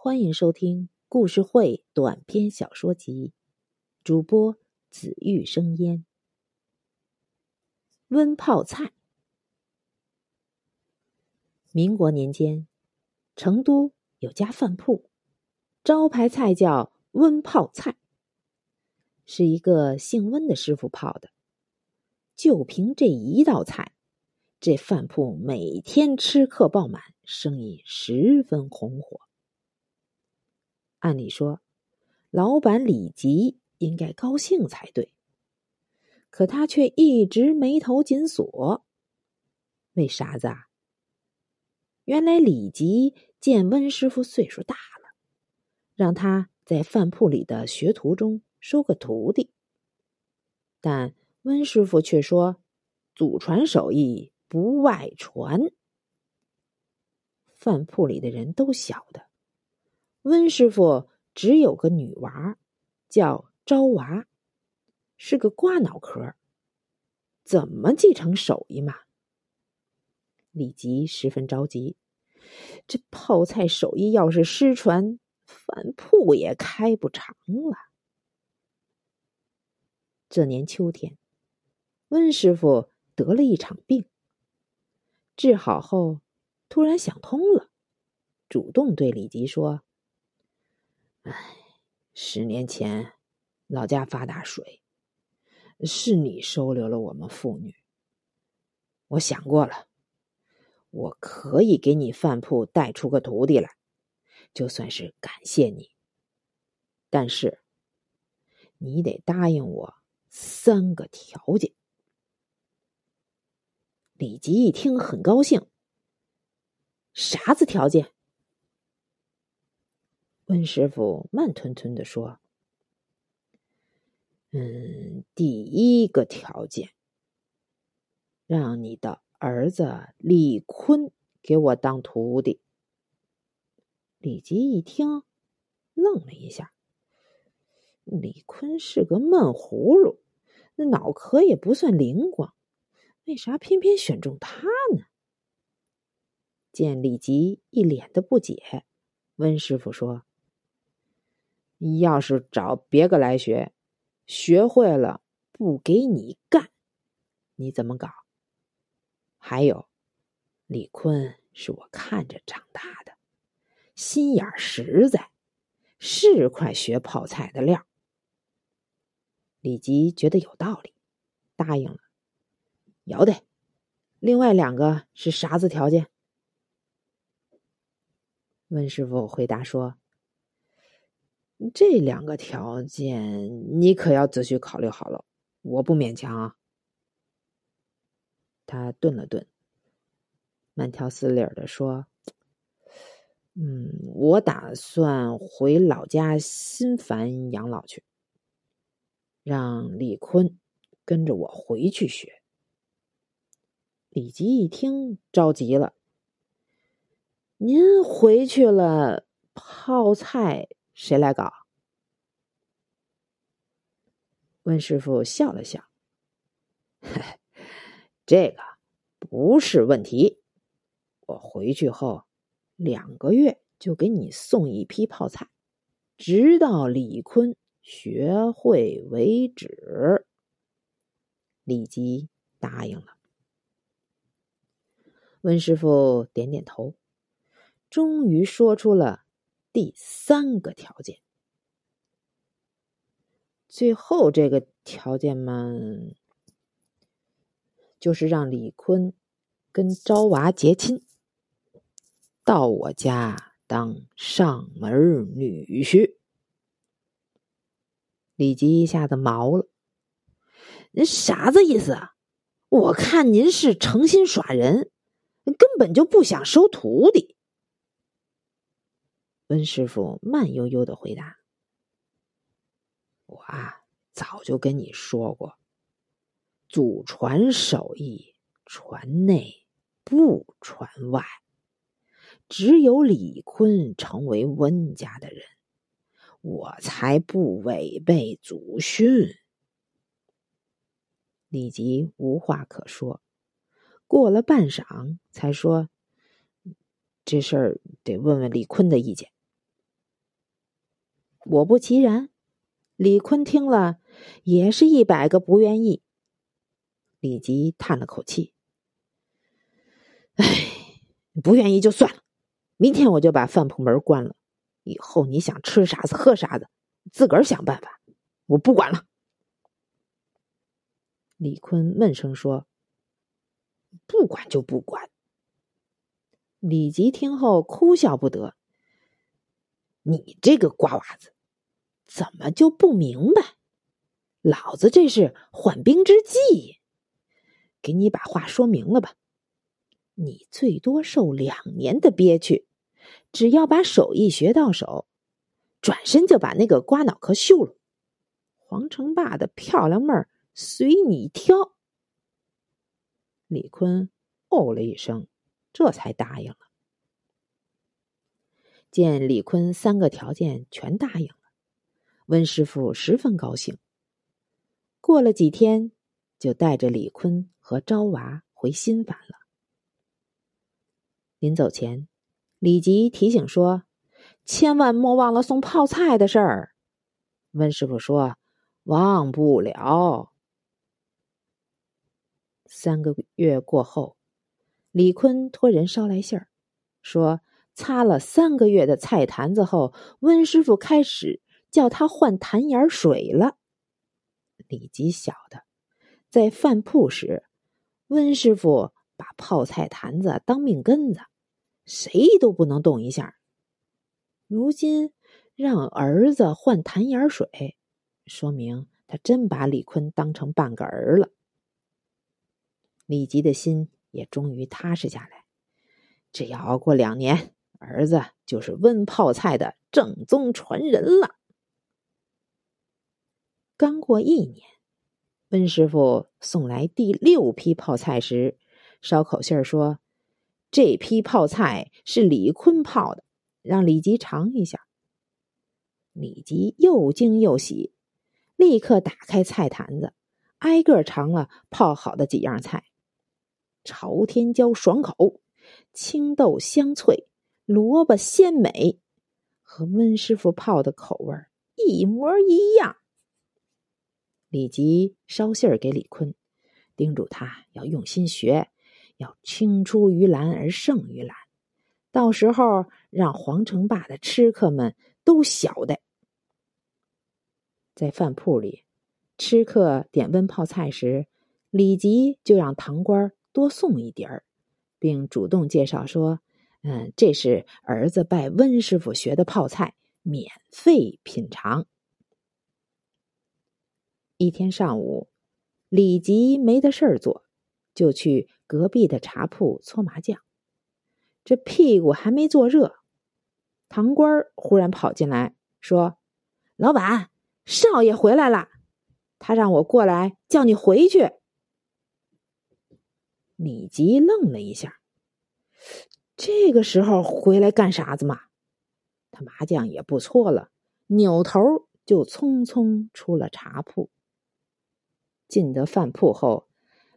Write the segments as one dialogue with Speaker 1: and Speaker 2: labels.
Speaker 1: 欢迎收听故事会短篇小说集，主播紫玉生烟。温泡菜。民国年间，成都有家饭铺，招牌菜叫温泡菜，是一个姓温的师傅泡的。就凭这一道菜，这饭铺每天吃客爆满，生意十分红火。按理说，老板李吉应该高兴才对，可他却一直眉头紧锁。为啥子啊？原来李吉见温师傅岁数大了，让他在饭铺里的学徒中收个徒弟。但温师傅却说：“祖传手艺不外传。”饭铺里的人都晓得。温师傅只有个女娃，叫招娃，是个瓜脑壳，怎么继承手艺嘛？李吉十分着急，这泡菜手艺要是失传，饭铺也开不长了。这年秋天，温师傅得了一场病，治好后突然想通了，主动对李吉说。唉，十年前老家发大水，是你收留了我们父女。我想过了，我可以给你饭铺带出个徒弟来，就算是感谢你。但是你得答应我三个条件。李吉一听很高兴，啥子条件？温师傅慢吞吞的说：“嗯，第一个条件，让你的儿子李坤给我当徒弟。”李吉一听，愣了一下。李坤是个闷葫芦，那脑壳也不算灵光，为啥偏偏选中他呢？见李吉一脸的不解，温师傅说。你要是找别个来学，学会了不给你干，你怎么搞？还有，李坤是我看着长大的，心眼实在，是块学泡菜的料。李吉觉得有道理，答应了。有的，另外两个是啥子条件？温师傅回答说。这两个条件，你可要仔细考虑好了。我不勉强啊。他顿了顿，慢条斯理的说：“嗯，我打算回老家新繁养老去，让李坤跟着我回去学。”李吉一听着急了：“您回去了，泡菜？”谁来搞？温师傅笑了笑，这个不是问题。我回去后两个月就给你送一批泡菜，直到李坤学会为止。李吉答应了。温师傅点点头，终于说出了。第三个条件，最后这个条件嘛，就是让李坤跟昭娃结亲，到我家当上门女婿。李吉一下子毛了，您啥子意思啊？我看您是诚心耍人，根本就不想收徒弟。温师傅慢悠悠的回答：“我啊，早就跟你说过，祖传手艺传内不传外，只有李坤成为温家的人，我才不违背祖训。”李吉无话可说，过了半晌才说：“这事儿得问问李坤的意见。”果不其然，李坤听了也是一百个不愿意。李吉叹了口气：“哎，不愿意就算了，明天我就把饭铺门关了。以后你想吃啥子喝啥子，自个儿想办法，我不管了。”李坤闷声说：“不管就不管。”李吉听后哭笑不得：“你这个瓜娃子，怎么就不明白？老子这是缓兵之计。”给你把话说明了吧，你最多受两年的憋屈，只要把手艺学到手，转身就把那个瓜脑壳秀了。黄成霸的漂亮妹儿随你挑。李坤哦了一声，这才答应了。见李坤三个条件全答应，温师傅十分高兴。过了几天。就带着李坤和昭娃回新返了。临走前，李吉提醒说：“千万莫忘了送泡菜的事儿。”温师傅说：“忘不了。”三个月过后，李坤托人捎来信儿，说擦了三个月的菜坛子后，温师傅开始叫他换坛眼水了。李吉晓得。在饭铺时，温师傅把泡菜坛子当命根子，谁都不能动一下。如今让儿子换坛眼水，说明他真把李坤当成半个儿了。李吉的心也终于踏实下来。只要熬过两年，儿子就是温泡菜的正宗传人了。刚过一年。温师傅送来第六批泡菜时，捎口信儿说：“这批泡菜是李坤泡的，让李吉尝一下。”李吉又惊又喜，立刻打开菜坛子，挨个尝了泡好的几样菜：朝天椒爽口，青豆香脆，萝卜鲜美，和温师傅泡的口味一模一样。李吉捎信儿给李坤，叮嘱他要用心学，要青出于蓝而胜于蓝。到时候让皇城坝的吃客们都晓得，在饭铺里，吃客点温泡菜时，李吉就让堂倌多送一碟儿，并主动介绍说：“嗯，这是儿子拜温师傅学的泡菜，免费品尝。”一天上午，李吉没得事儿做，就去隔壁的茶铺搓麻将。这屁股还没坐热，堂倌忽然跑进来，说：“老板，少爷回来了，他让我过来叫你回去。”李吉愣了一下，这个时候回来干啥子嘛？他麻将也不搓了，扭头就匆匆出了茶铺。进得饭铺后，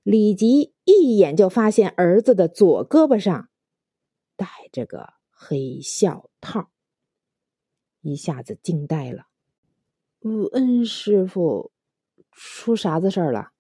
Speaker 1: 李吉一眼就发现儿子的左胳膊上戴着个黑孝套，一下子惊呆了。恩师傅，出啥子事儿了？